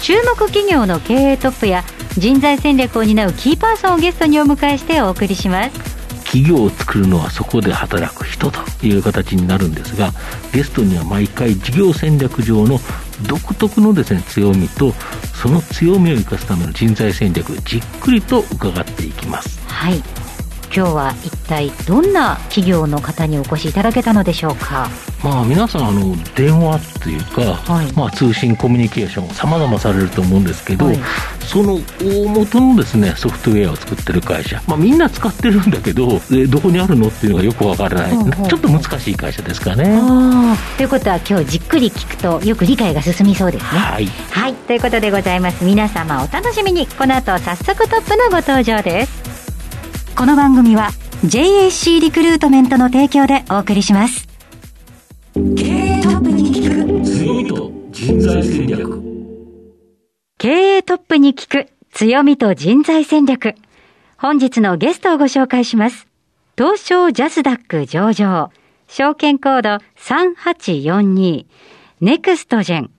注目企業の経営トップや人材戦略を担うキーパーソンをゲストにお迎えしてお送りします。企業を作るのはそこで働く人という形になるんですがゲストには毎回事業戦略上の独特のですね強みとその強みを生かすための人材戦略じっくりと伺っていきます。はい今日は一体どんな企業の方にお越しいただけたのでしょうか？まあ皆さんあの電話っていうか、はい、まあ、通信コミュニケーションさまざまされると思うんですけど、はい、その大元のですねソフトウェアを作ってる会社、まあ、みんな使ってるんだけどどこにあるのっていうのがよくわからない、うんうん、ちょっと難しい会社ですかね。ということは今日じっくり聞くとよく理解が進みそうですね。はい、はい、ということでございます。皆様お楽しみに。この後早速トップのご登場です。この番組は JAC リクルートメントの提供でお送りします。経営トップに聞く強みと人材戦略。経営トップに聞く強みと人材戦略。本日のゲストをご紹介します。東証ジャスダック上場。証券コード3842。ネクストジェン。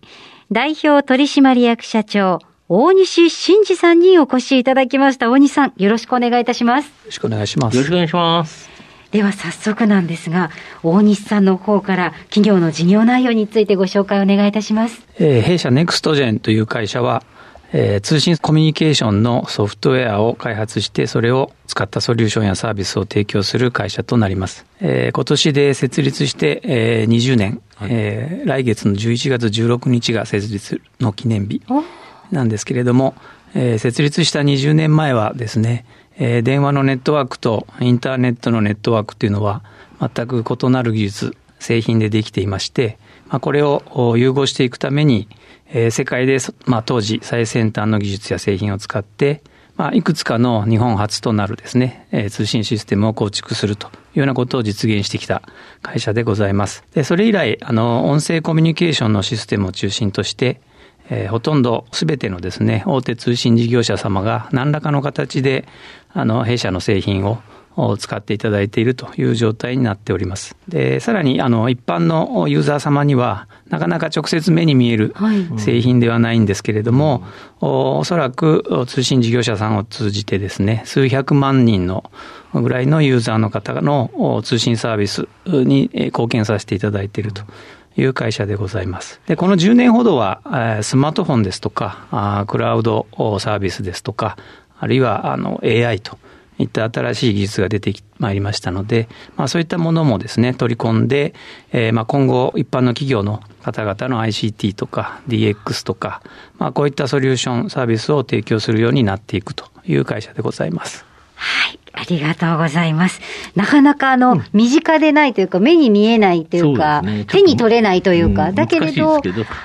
代表取締役社長、大西真二さんにお越しいただきました。大西さん、よろしくお願いいたします。よろしくお願いします。よろしくお願いします。では早速なんですが、大西さんの方から企業の事業内容についてご紹介お願いいたします。えー、弊社ネクストジェンという会社は、えー、通信コミュニケーションのソフトウェアを開発して、それを使ったソリューションやサービスを提供する会社となります。えー、今年で設立して、えー、20年、はい、えー、来月の11月16日が設立の記念日。なんですけれども、えー、設立した20年前はですね、えー、電話のネットワークとインターネットのネットワークっていうのは全く異なる技術、製品でできていまして、まあ、これを融合していくために、えー、世界で、まあ、当時最先端の技術や製品を使って、まあ、いくつかの日本初となるですね、えー、通信システムを構築するというようなことを実現してきた会社でございます。で、それ以来、あの、音声コミュニケーションのシステムを中心として、えー、ほとんどすべてのですね、大手通信事業者様が何らかの形で、あの、弊社の製品を使っていただいているという状態になっております。で、さらに、あの、一般のユーザー様には、なかなか直接目に見える製品ではないんですけれども、はい、おおそらく通信事業者さんを通じてですね、数百万人のぐらいのユーザーの方の通信サービスに貢献させていただいているという会社でございます。で、この10年ほどは、スマートフォンですとか、クラウドサービスですとか、あるいはあの AI といった新しい技術が出てまいりましたので、まあそういったものもですね、取り込んで、えー、まあ今後一般の企業の方々の ICT とか DX とか、まあこういったソリューションサービスを提供するようになっていくという会社でございます。はい。ありがとうございます。なかなかあの、うん、身近でないというか、目に見えないというか、うね、手に取れないというか、うん、だけれど。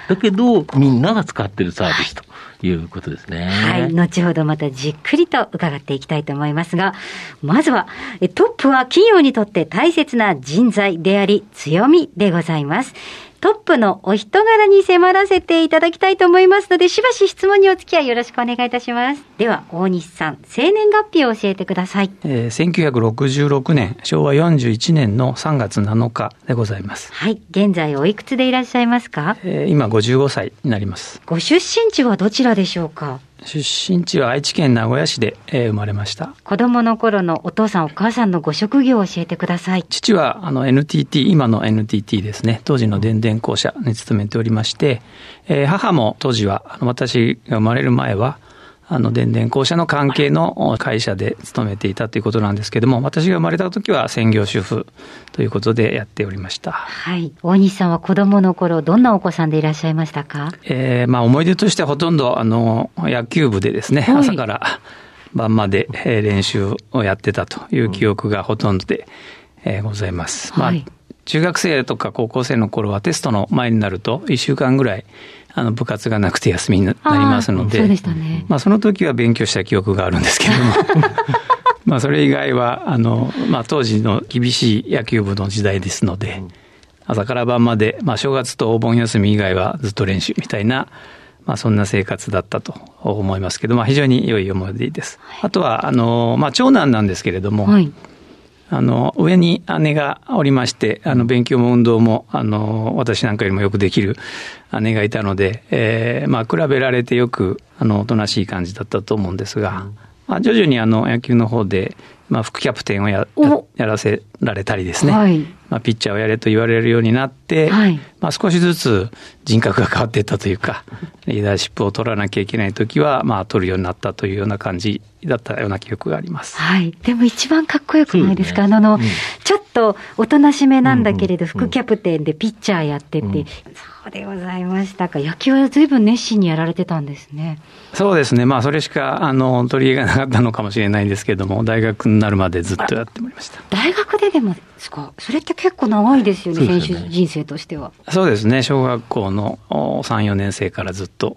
だけど、みんなが使ってるサービスと。いうことですね。はい。後ほどまたじっくりと伺っていきたいと思いますが、まずは、トップは企業にとって大切な人材であり、強みでございます。トップのお人柄に迫らせていただきたいと思いますので、しばし質問にお付き合いよろしくお願いいたします。では、大西さん、生年月日を教えてください。えー、1966年、昭和41年の3月7日でございます。はい。現在おいくつでいらっしゃいますか、えー、今55歳になります。ご出身地はどちらでしょうか？出身地は愛知県名古屋市で、えー、生まれました。子供の頃のお父さんお母さんのご職業を教えてください。父はあの NTT、今の NTT ですね、当時の電電公社に勤めておりまして、えー、母も当時は、あの私が生まれる前は、あの、電電公社の関係の会社で勤めていたということなんですけれども、私が生まれた時は専業主婦ということでやっておりました。はい。大西さんは子供の頃、どんなお子さんでいらっしゃいましたか？ええー、まあ思い出としてはほとんど、あの、野球部でですね、はい、朝から晩まで練習をやってたという記憶がほとんどで、えー、ございます。まあ、中学生とか高校生の頃はテストの前になると1週間ぐらいあの部活がなくて休みになりますので、そうでしたね。まあその時は勉強した記憶があるんですけれども、まあそれ以外は、あの、まあ当時の厳しい野球部の時代ですので、朝から晩まで、まあ正月とお盆休み以外はずっと練習みたいな、まあそんな生活だったと思いますけど、まあ非常に良い思い出です。あとは、あの、まあ長男なんですけれども、はいあの、上に姉がおりまして、あの、勉強も運動も、あの、私なんかよりもよくできる姉がいたので、えー、まあ、比べられてよく、あの、おとなしい感じだったと思うんですが、まあ、徐々にあの、野球の方で、まあ、副キャプテンをややらせられたりですね、はい、まあ、ピッチャーをやれと言われるようになって、はい、まあ、少しずつ人格が変わっていったというか、リーダーシップを取らなきゃいけない時は、まあ、取るようになったというような感じだったような記憶があります。はい。でも一番かっこよくないですか、ね、あの、うん、ちょっとおとなしめなんだけれど、副キャプテンでピッチャーやってて、うん、そうでございましたか。野球は随分熱心にやられてたんですね。そうですね。まあ、それしか、あの、取り柄がなかったのかもしれないんですけれども、大学になるまでずっとやってまいりました。大学ででもですか？それって結構長いですよね、ね選手人生としては。そうですね。小学校の3、4年生からずっと、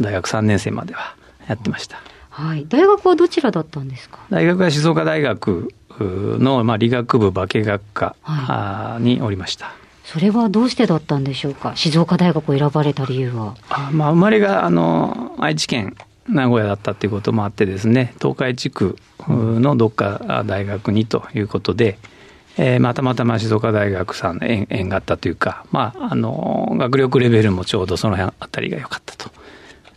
大学3年生まではやってました。はい。大学はどちらだったんですか？大学は静岡大学の、まあ、理学部化学科におりました。はいそれはどうしてだったんでしょうか、静岡大学を選ばれた理由は。あまあ、生まれがあの愛知県名古屋だったということもあってですね、東海地区のどっか大学にということで、えー、まあ、たまたま静岡大学さんの縁縁があったというか、まあ、あの、学力レベルもちょうどその辺あたりが良かったと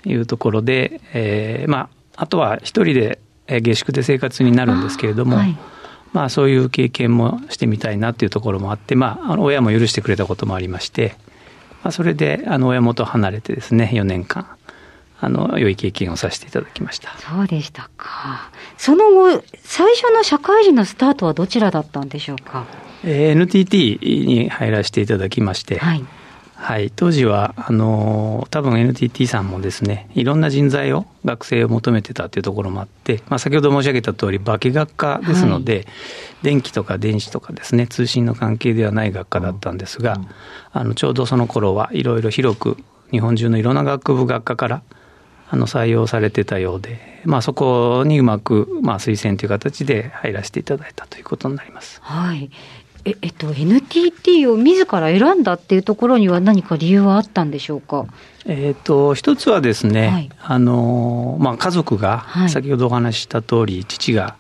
いうところで、えー、まあ、あとは一人で下宿で生活になるんですけれども、まあそういう経験もしてみたいなっていうところもあって、まあ、あの親も許してくれたこともありまして、まあ、それであの親元離れてですね、4年間、あの、良い経験をさせていただきました。そうでしたか。その後、最初の社会人のスタートはどちらだったんでしょうか？えー、NTT に入らせていただきまして、はい。はい、当時はあの多分 NTT さんもですねいろんな人材を学生を求めてたというところもあって、まあ、先ほど申し上げた通り化学科ですので、はい、電気とか電子とかですね通信の関係ではない学科だったんですが、うん、あのちょうどその頃はいろいろ広く日本中のいろんな学部学科からあの採用されてたようで、まあ、そこにうまく、まあ、推薦という形で入らせていただいたということになります。はいええっと、NTT を自ら選んだっていうところには何か理由はあったんでしょうか？えっと、一つはですね、はい、あの、まあ、家族が、先ほどお話しした通り、父が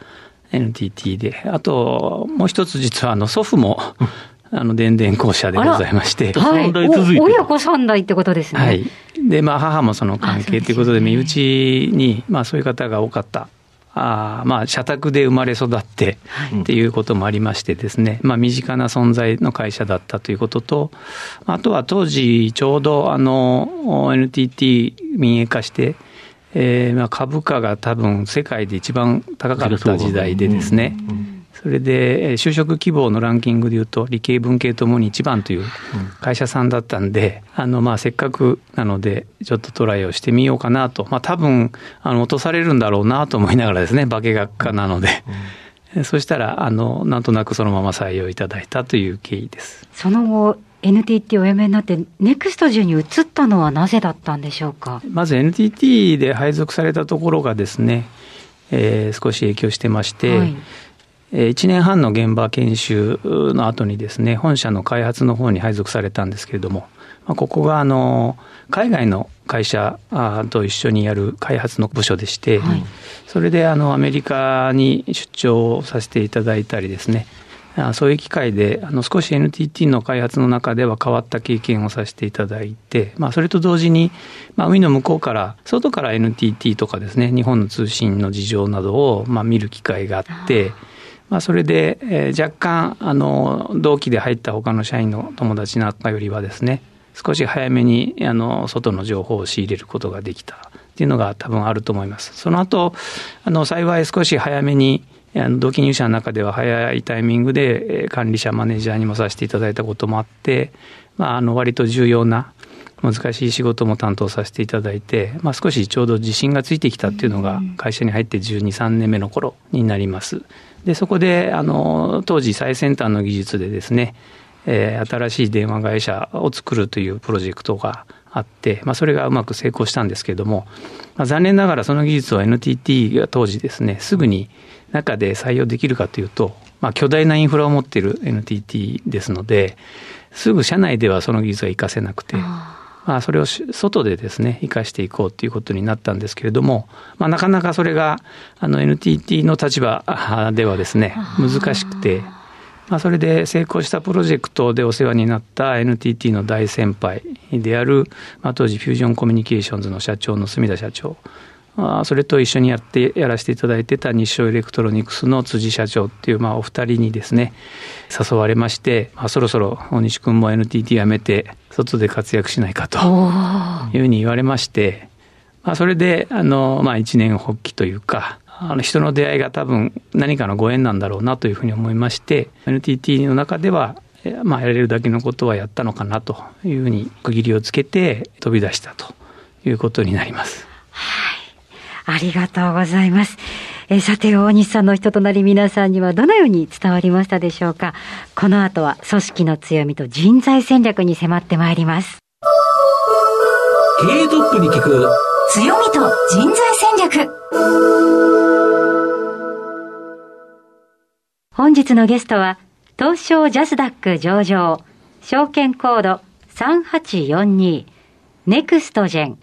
NTT で、あと、もう一つ実は、あの、祖父も、あの、電電公社でございまして。はい、親子三代ってことですね。はい。で、まあ、母もその関係ということで、身内に、まあ、そういう方が多かったあまあ、社宅で生まれ育ってっていうこともありましてですね、まあ、身近な存在の会社だったということと、あとは当時、ちょうどあの NTT 民営化して、えー、まあ株価が多分世界で一番高かった時代でですね、それで就職希望のランキングでいうと理系文系ともに一番という会社さんだったんで、あのまあせっかくなのでちょっとトライをしてみようかなと、まあ多分あの落とされるんだろうなと思いながらですね、化学科なので。そしたら、あの、なんとなくそのまま採用いただいたという経緯です。その後、NTT をお辞めになって、ネクストジに移ったのはなぜだったんでしょうか？まず NTT で配属されたところがですね、えー、少し影響してまして、はい、1年半の現場研修の後にですね、本社の開発の方に配属されたんですけれども、ここがあの海外の会社と一緒にやる開発の部署でして、はい、それであのアメリカに出張させていただいたりですね、そういう機会で、あの少し NTT の開発の中では変わった経験をさせていただいて、まあ、それと同時に、まあ、海の向こうから、外から NTT とかですね、日本の通信の事情などを、まあ、見る機会があって、まあ、それで、えー、若干あの同期で入った他の社員の友達なんかよりはですね少し早めにあの外の情報を仕入れることができたっていうのが多分あると思います。その後あの幸い少し早めにあの同期入社の中では早いタイミングで管理者マネージャーにもさせていただいたこともあって、まあ、あの割と重要な難しい仕事も担当させていただいて、まあ、少しちょうど自信がついてきたっていうのが会社に入って12、3年目の頃になります。で、そこで、あの、当時最先端の技術でですね、えー、新しい電話会社を作るというプロジェクトがあって、まあ、それがうまく成功したんですけれども、まあ、残念ながらその技術を NTT が当時ですね、すぐに中で採用できるかというと、まあ、巨大なインフラを持っている NTT ですので、すぐ社内ではその技術が活かせなくて、まあ、それを外でですね、生かしていこうということになったんですけれども、まあ、なかなかそれが、あの、NTT の立場ではですね、難しくて、まあ、それで成功したプロジェクトでお世話になった NTT の大先輩である、まあ、当時フュージョンコミュニケーションズの社長の住田社長、まあ、それと一緒にやってやらせていただいてた日商エレクトロニクスの辻社長っていう、まあ、お二人にですね誘われまして、まあ、そろそろ大西君も NTT 辞めて外で活躍しないかというふうに言われまして、まあ、それであの、まあ、一年発起というかあの人の出会いが多分何かのご縁なんだろうなというふうに思いまして NTT の中ではまあ、やれるだけのことはやったのかなというふうに区切りをつけて飛び出したということになります。はい。ありがとうございます。えさて、大西さんの人となり皆さんにはどのように伝わりましたでしょうかこの後は組織の強みと人材戦略に迫ってまいります。経営トップに聞く強みと人材戦略本日のゲストは、東証ジャスダック上場、証券コード3842、ネクストジェン、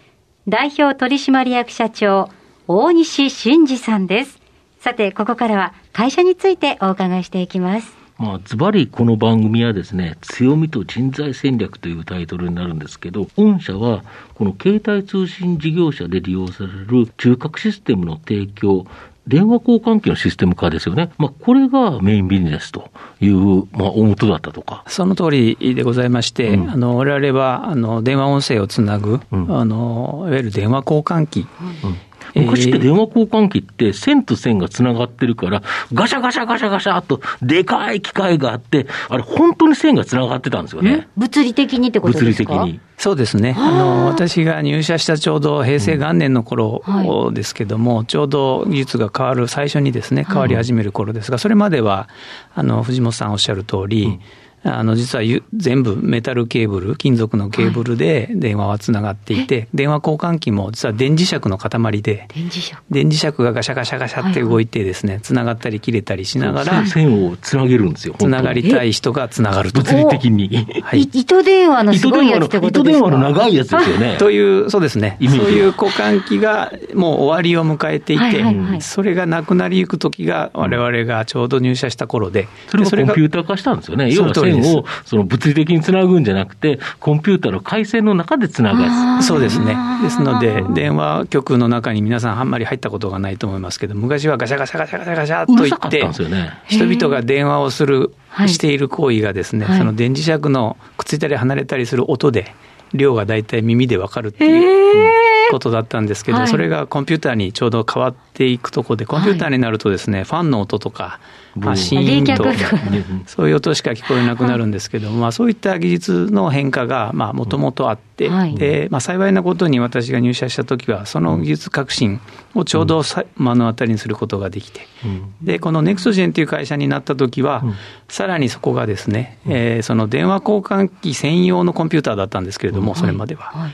代表取締役社長、大西真二さんです。さて、ここからは会社についてお伺いしていきます。まあ、ズバリこの番組はですね、強みと人材戦略というタイトルになるんですけど、御社はこの携帯通信事業者で利用される中核システムの提供、電話交換機のシステム化ですよね。まあ、これがメインビジネスという、まあ、大元だったとか。その通りでございまして、うん、あの、我々は、あの、電話音声をつなぐ、うん、あの、いわゆる電話交換機。うん昔って電話交換機って線と線がつながってるから、ガシャガシャガシャガシャとでかい機械があって、あれ本当に線がつながってたんですよね。物理的にってことですか？物理的に。そうですね。あの、私が入社したちょうど平成元年の頃ですけども、うんはい、ちょうど技術が変わる最初にですね、変わり始める頃ですが、それまでは、あの、藤本さんおっしゃる通り、うんあの、実は全部メタルケーブル、金属のケーブルで電話はつながっていて、はい、電話交換機も実は電磁石の塊で、電磁石電磁石がガシャガシャガシャって動いてですね、つながったり切れたりしながら、線をつなげるんですよ。つながりたい人がつながると。物理的に。はい、糸電話のすごいやつってことですか？糸電話の長いやつですよね。という、そうですね。そういう交換機がもう終わりを迎えていて、はいはいはい、それがなくなりゆく時が我々がちょうど入社した頃で。それがコンピューター化したんですよね。要は線を、その物理的につなぐんじゃなくて、コンピューターの回線の中でつながそうですね。ですので、電話局の中に皆さんあんまり入ったことがないと思いますけど、昔はガシャガシャガシャガシャガシャと言って、ね、人々が電話をする、している行為がですね、はい、その電磁石のくっついたり離れたりする音で、量が大体耳でわかるっていうことだったんですけど、それがコンピューターにちょうど変わっていくところで、コンピューターになるとですね、ファンの音とか、まあ、シーンと、そういう音しか聞こえなくなるんですけど、はい、まあ、そういった技術の変化がもともとあって、はい、でまあ、幸いなことに私が入社した時は、その技術革新をちょうど目の当たりにすることができて、うん、でこのネクストジェンという会社になった時は、うん、さらにそこがですね、えー、その電話交換機専用のコンピューターだったんですけれども、それまでは。はい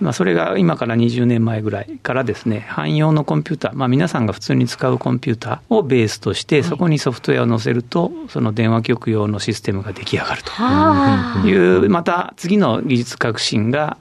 まあ、それが今から20年前ぐらいからですね、汎用のコンピューター、まあ、皆さんが普通に使うコンピューターをベースとして、そこにソフトウェアを載せると、その電話局用のシステムが出来上がるという、また次の技術革新が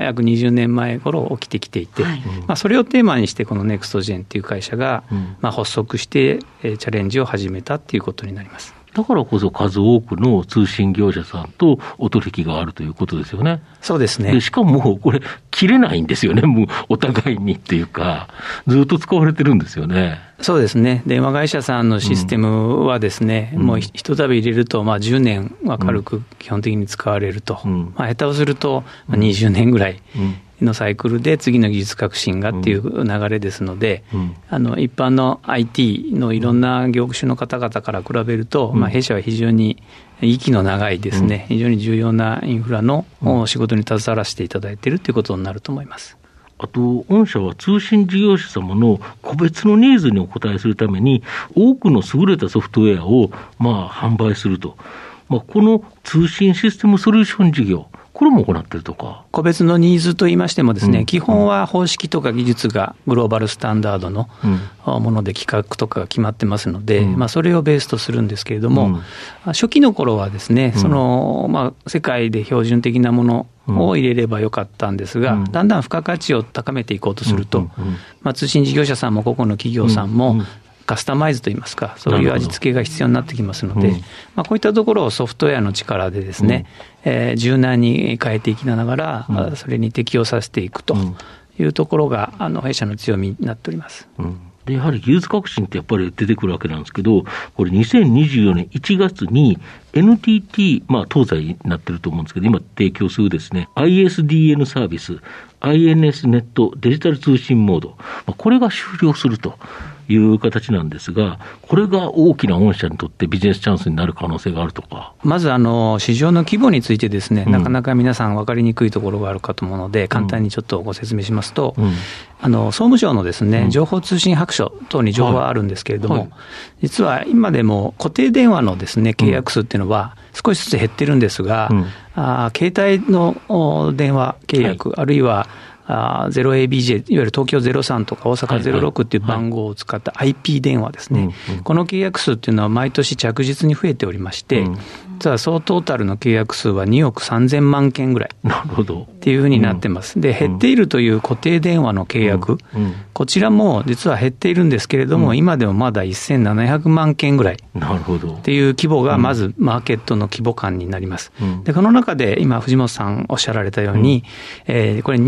約20年前頃起きてきていて、まあ、それをテーマにして、このネクストジェンっていう会社がまあ発足して、チャレンジを始めたっていうことになります。だからこそ数多くの通信業者さんとお取引があるということですよね。そうですね。しかも、これ、切れないんですよね、もうお互いにっていうか、ずっと使われてるんですよね。そうですね、電話会社さんのシステムはですね、うん、もうひとたび入れると、まあ、10年は軽く基本的に使われると、うん、まあ、下手をすると20年ぐらい。うんのサイクルで次の技術革新がっていう流れですので、うん、あの一般の IT のいろんな業種の方々から比べると、うん、まあ、弊社は非常に息の長いですね、非常に重要なインフラの仕事に携わらせていただいているということになると思います。あと、御社は通信事業者様の個別のニーズにお応えするために、多くの優れたソフトウェアを、まあ、販売すると。まあ、この通信システムソリューション事業、ここれも行ってるとか。個別のニーズといいましてもですね、うん、基本は方式とか技術がグローバルスタンダードのもので企画とかが決まってますので、うん、まあ、それをベースとするんですけれども、うん、初期の頃はですね、その、まあ、世界で標準的なものを入れればよかったんですが、だんだん付加価値を高めていこうとすると、まあ、通信事業者さんも個々の企業さんも、カスタマイズといいますか、そういう味付けが必要になってきますので、うん、まあ、こういったところをソフトウェアの力でですね、うん、えー、柔軟に変えていきながら、うん、それに適用させていくというところが、あの弊社の強みになっております。で、やはり技術革新ってやっぱり出てくるわけなんですけど、これ2024年1月に NTT、まあ東西になってると思うんですけど、今提供するですね、ISDN サービス、INS ネットデジタル通信モード、まあ、これが終了するという形なんですが、これが大きな御社にとってビジネスチャンスになる可能性があるとか。まずあの、市場の規模についてですね、うん、なかなか皆さん分かりにくいところがあるかと思うので、簡単にちょっとご説明しますと、うん、あの総務省のですね、情報通信白書等に情報はあるんですけれども、はい。はい、実は今でも固定電話のですね、契約数っていうのは、少しずつ減ってるんですが、うん、あ携帯の電話契約、はい、あるいは 0ABJ、いわゆる東京03とか大阪06っていう番号を使った IP 電話ですね、この契約数っていうのは毎年着実に増えておりまして、実は総トータルの契約数は2億3000万件ぐらい。なるほど。っていうふうになってます。で、減っているという固定電話の契約、こちらも実は減っているんですけれども、今でもまだ1700万件ぐらい。っていう規模がまずマーケットの規模感になります。で、この中で今、藤本さんおっしゃられたように、えー、これ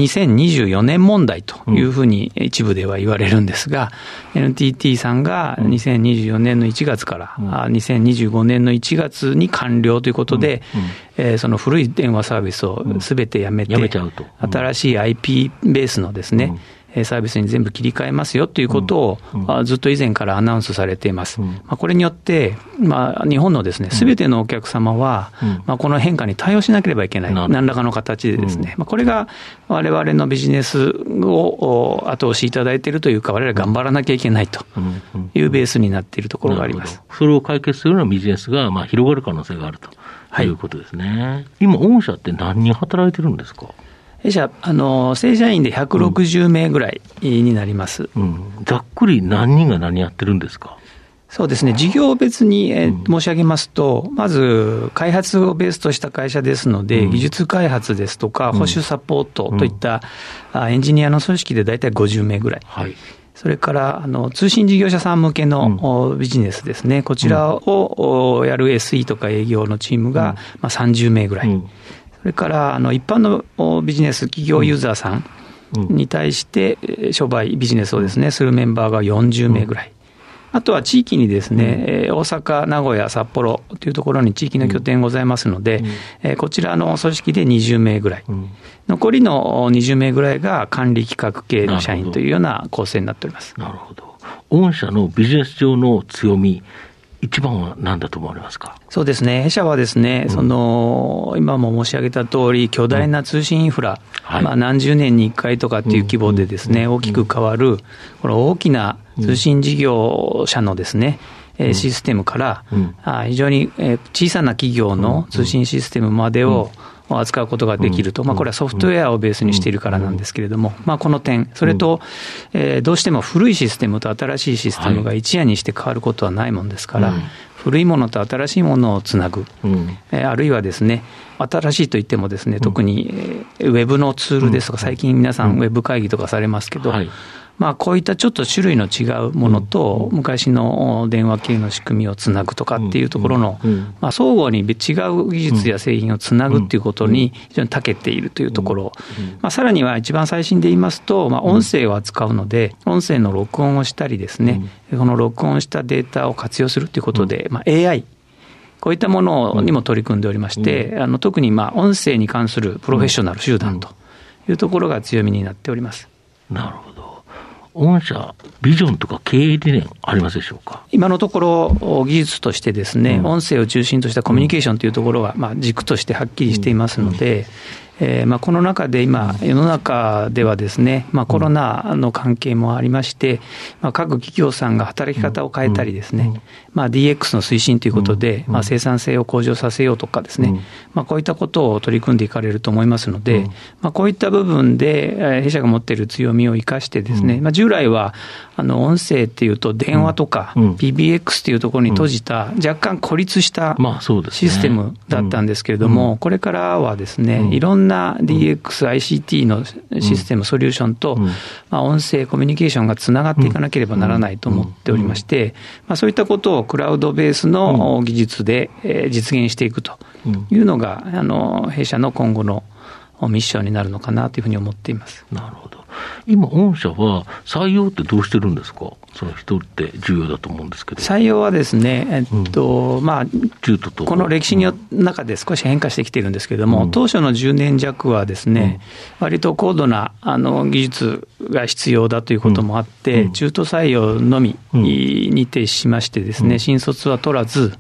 2024年問題というふうに一部では言われるんですが、NTT さんが2024年の1月から、2025年の1月に完了了ということで、うんうん、えー、その古い電話サービスをすべてやめて、うん、め新しい IP ベースのですね、サービスに全部切り替えますよということを、うん、ずっと以前からアナウンスされています。うん、まあ、これによって、まあ、日本のですね、すべてのお客様は、うん、まあ、この変化に対応しなければいけない、何らかの形でですね、まあ、これが我々のビジネスを後押しいただいているというか、我々頑張らなきゃいけないというベースになっているところがあります。それを解決するようなビジネスが、まあ、広がる可能性があると。いうことですね。はい、今、御社って何人働いてるんですか？弊社、あの、正社員で160名ぐらいになります、うん、ざっくり何人が何やってるんですか？そうですね、事業別に、えー、申し上げますと、まず開発をベースとした会社ですので、うん、技術開発ですとか、保守サポートといった、うん、エンジニアの組織で大体50名ぐらい。はい。それからあの通信事業者さん向けのビジネスですね、こちらをやる SE とか営業のチームがまあ30名ぐらい、それからあの一般のビジネス企業ユーザーさんに対して商売ビジネスをですね、するメンバーが40名ぐらい。あとは地域にですね、大阪、名古屋、札幌というところに地域の拠点ございますので、こちらの組織で20名ぐらい、残りの20名ぐらいが管理企画系の社員というような構成になっております。なるほど。御社のビジネス上の強み、一番は何だと思われますか？そうですね、弊社はですね、うん、その今も申し上げた通り、巨大な通信インフラ、うん、まあ、何十年に1回とかっていう規模でですね、大きく変わる、この大きな通信事業者のですね、うん、システムから、非常に小さな企業の通信システムまでを、扱うことができると、まあ、これはソフトウェアをベースにしているからなんですけれども、まあ、この点、それと、えー、どうしても古いシステムと新しいシステムが一夜にして変わることはないもんですから、古いものと新しいものをつなぐ、えー、あるいはですね、新しいといってもですね、特にウェブのツールですとか、最近皆さんウェブ会議とかされますけど、まあ、こういったちょっと種類の違うものと、昔の電話系の仕組みをつなぐとかっていうところの、まあ、相互に違う技術や製品をつなぐっていうことに非常に長けているというところ、まあ、さらには一番最新で言いますと、まあ、音声を扱うので、音声の録音をしたりですね、この録音したデータを活用するということで、まあ、AI、こういったものにも取り組んでおりまして、あの特にまあ音声に関するプロフェッショナル集団というところが強みになっております。なるほど。御社、ビジョンとか経営理念ありますでしょうか？今のところ、技術としてですね、うん、音声を中心としたコミュニケーションというところが、まあ、軸としてはっきりしていますので、えーまあ、この中で今、世の中ではですね、まあ、コロナの関係もありまして、まあ、各企業さんが働き方を変えたりですね、まあ、DX の推進ということで、まあ、生産性を向上させようとかですね、まあ、こういったことを取り組んでいかれると思いますので、まあ、こういった部分で、弊社が持っている強みを生かしてですね、まあ、従来は、あの、音声っていうと電話とか、PBX っていうところに閉じた、若干孤立したシステムだったんですけれども、これからはですね、いろんな DX、ICT のシステム、ソリューションと、まあ、音声コミュニケーションがつながっていかなければならないと思っておりまして、まあ、そういったことをクラウドベースの技術で実現していくというのが、あの、弊社の今後のミッションになるのかなというふうに思っています。なるほど。今、御社は採用ってどうしてるんですか、その人って重要だと思うんですけど。採用はですね、えっと、うん、まあ、中途とこの歴史の中で少し変化してきてるんですけれども、うん、当初の10年弱はですね、うん、割と高度なあの技術が必要だということもあって、中途採用のみに徹しましてですね、新卒は取らず、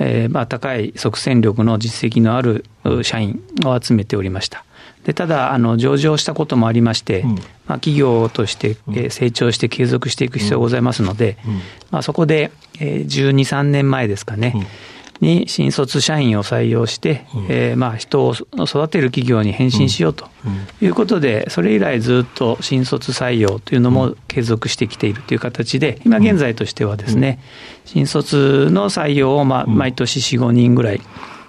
えーまあ、高い即戦力の実績のある社員を集めておりました。でただあの、上場したこともありまして、うん、まあ、企業として成長して継続していく必要がございますので、うん、まあ、そこで12、3年前ですかね、に新卒社員を採用して、うん、えー、まあ人を育てる企業に変身しようということで、それ以来ずっと新卒採用というのも継続してきているという形で、今現在としてはですね、新卒の採用をまあ毎年4、5人ぐらい、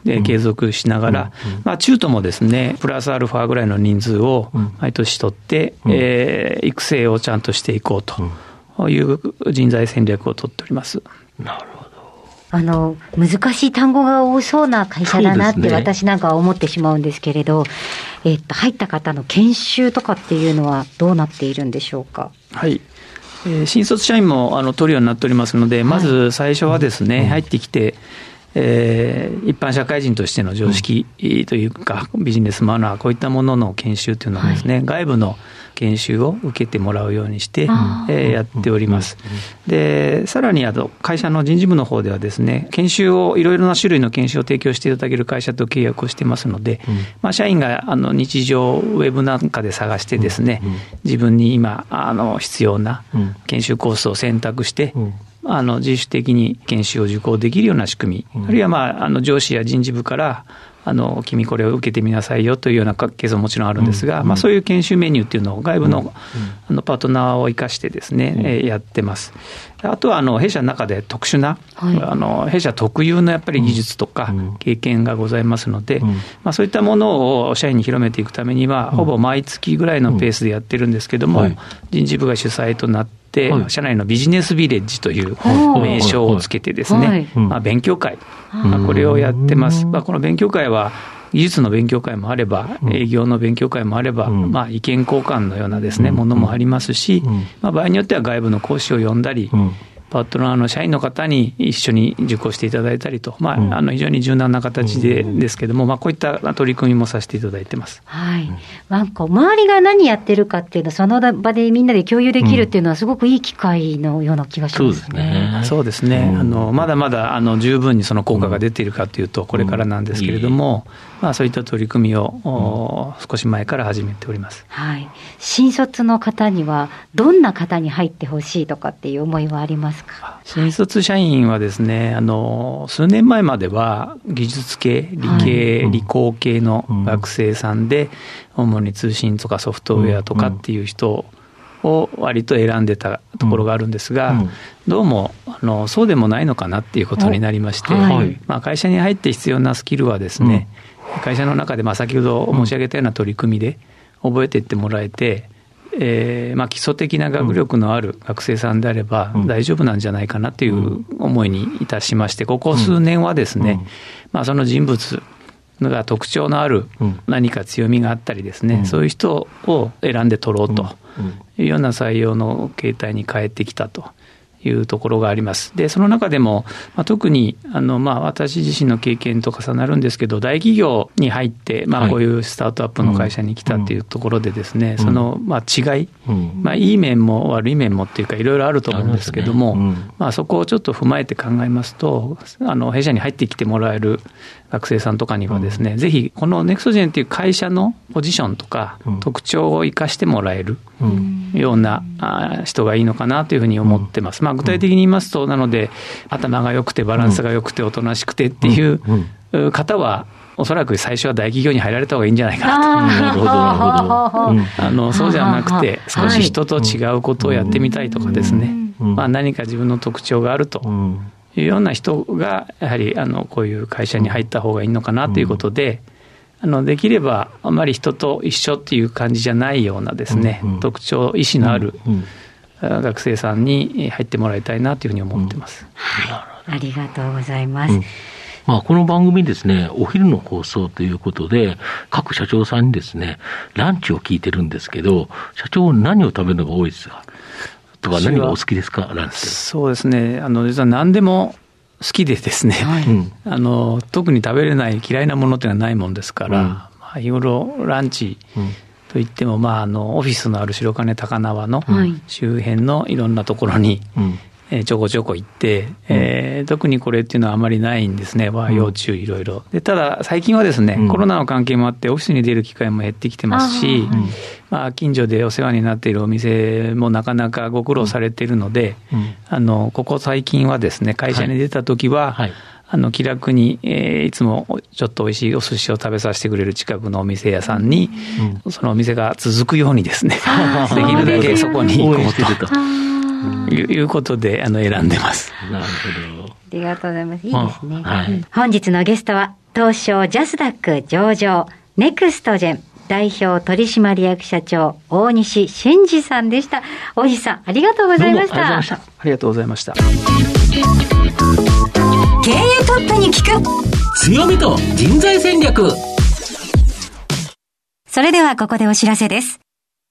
で継続しながら、まあ、中途もですね、プラスアルファぐらいの人数を毎年取って、えー、育成をちゃんとしていこうという人材戦略を取っております。なるほど。あの、難しい単語が多そうな会社だなって私なんかは思ってしまうんですけれど、ね、えっと、入った方の研修とかっていうのはどうなっているんでしょうか？はい。えー、新卒社員もあの取るようになっておりますので、まず最初はですね、はい、入ってきて、えー、一般社会人としての常識というか、ビジネスマナー、こういったものの研修というのはですね、はい、外部の研修を受けてもらうようにして、えー、やっております。で、さらにあと、会社の人事部の方ではですね、研修を、いろいろな種類の研修を提供していただける会社と契約をしてますので、まあ、社員があの日常、ウェブなんかで探してですね、自分に今、あの、必要な研修コースを選択して、あの自主的に研修を受講できるような仕組み、あるいは、まあ、あの上司や人事部から、あの君これを受けてみなさいよというようなケースももちろんあるんですが、まあ、そういう研修メニューっていうのを外部の,、あのパートナーを生かしてですね、やってます。あとはあの弊社の中で特殊な、はい、あの弊社特有のやっぱり技術とか経験がございますので、まあ、そういったものを社員に広めていくためには、ほぼ毎月ぐらいのペースでやってるんですけども、人事部が主催となって、社内のビジネスビレッジという名称をつけてですね、まあ、勉強会、まあ、これをやってます。まあ、この勉強会は技術の勉強会もあれば、営業の勉強会もあれば、まあ、意見交換のようなですね、ものもありますし、まあ、場合によっては外部の講師を呼んだり、パートナーの社員の方に一緒に受講していただいたりと、まあ、あの非常に柔軟な形で、ですけれども、まあ、こういった取り組みもさせていただいてます。はい。なんか、周りが何やってるかっていうのを、その場でみんなで共有できるっていうのは、すごくいい機会のような気がしますね。そうですね。あの、まだまだ、あの、十分にその効果が出ているかというと、これからなんですけれども、まあ、そういった取り組みを、少し前から始めております。はい。新卒の方には、どんな方に入ってほしいとかっていう思いはありますか？新卒社員はですね、あの、数年前までは技術系、理系、はい、理工系の学生さんで、主に通信とかソフトウェアとかっていう人を割と選んでたところがあるんですが、どうもあのそうでもないのかなっていうことになりまして、はい、まあ、会社に入って必要なスキルはですね、会社の中でまあ先ほど申し上げたような取り組みで覚えていってもらえて、えーまあ、基礎的な学力のある学生さんであれば大丈夫なんじゃないかなという思いにいたしまして、ここ数年はですね、まあ、その人物が特徴のある何か強みがあったりですね、そういう人を選んで取ろうというような採用の形態に変えてきたというところがあります。で、その中でも、まあ、特に、あの、まあ、私自身の経験と重なるんですけど、大企業に入って、まあ、こういうスタートアップの会社に来たっていうところでですね、その、まあ、違い、まあ、いい面も悪い面もっていうか、いろいろあると思うんですけども、まあ、そこをちょっと踏まえて考えますと、あの、弊社に入ってきてもらえる学生さんとかにはですね、ぜひ、このネクソジェンっていう会社のポジションとか、特徴を生かしてもらえるような人がいいのかなというふうに思ってます。まあ、具体的に言いますと、なので、頭が良くて、バランスが良くて、おとなしくてっていう方は、おそらく最初は大企業に入られた方がいいんじゃないかなと。あのそうじゃなくて、少し人と違うことをやってみたいとかですね、まあ、何か自分の特徴があると。いうような人が、やはりあのこういう会社に入った方がいいのかなということで、あのできればあまり人と一緒っていう感じじゃないようなですね、特徴、意思のある、学生さんに入ってもらいたいなというふうに思ってます。はい、ありがとうございます。まあ、この番組ですね、お昼の放送ということで、各社長さんにですね、ランチを聞いてるんですけど、社長何を食べるのが多いですか？とか、何がお好きですか、ランチそうですね、あの実は何でも好きでですね、はい、あの特に食べれない嫌いなものっていうのはないもんですから、うん、まあ、日頃ランチ、といっても、まあ、あのオフィスのある白金高輪の周辺のいろんなところに、えちょこちょこ行って、えー、特にこれっていうのはあまりないんですね、和要注意いろいろ。でただ、最近はですね、コロナの関係もあって、オフィスに出る機会も減ってきてますし、まあ、近所でお世話になっているお店もなかなかご苦労されているので、あのここ最近はですね、会社に出た時は、はい。あの気楽に、えー、いつもちょっと美味しいお寿司を食べさせてくれる近くのお店屋さんに、うん、そのお店が続くようにですね、できるだけそこに行こうと。いうことであの選んでます。なるほど。ありがとうございます。いいですね。はい、本日のゲストは、東証ジャスダック上場、ネクストジェン代表取締役社長、大西真二さんでした。大西さん、ありがとうございました。ありがとうございました。経営トップに聞く強みと人材戦略それではここでお知らせです。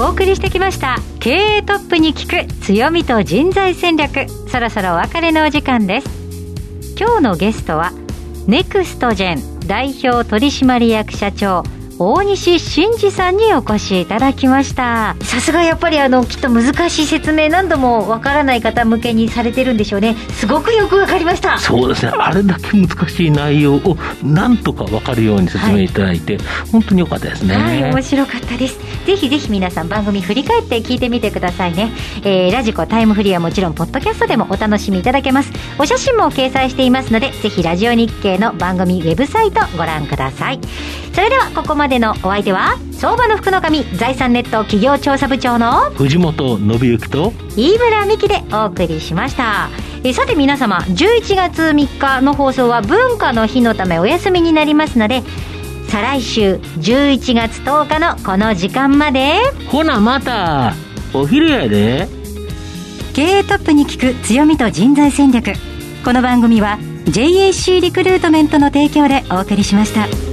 お送りしてきました。経営トップに聞く強みと人材戦略。そろそろお別れのお時間です。今日のゲストはネクストジェン代表取締役社長大西真二さんにお越しいただきました。さすがやっぱりあのきっと難しい説明何度もわからない方向けにされてるんでしょうね。すごくよくわかりました。そうですね。あれだけ難しい内容をなんとかわかるように説明いただいて、はい、本当によかったですね。はい面白かったです。ぜひぜひ皆さん番組振り返って聞いてみてくださいね、えー、ラジコタイムフリーはもちろんポッドキャストでもお楽しみいただけます。お写真も掲載していますのでぜひラジオ日経の番組ウェブサイトご覧ください。それではここまでのお相手は相場の福の神財産ネット企業調査部長の藤本信之と飯村美希でお送りしました。えさて皆様11月3日の放送は文化の日のためお休みになりますので再来週11月10日のこの時間まで。ほなまたお昼やで。経営トップに聞く強みと人材戦略。この番組は JAC リクルートメントの提供でお送りしました。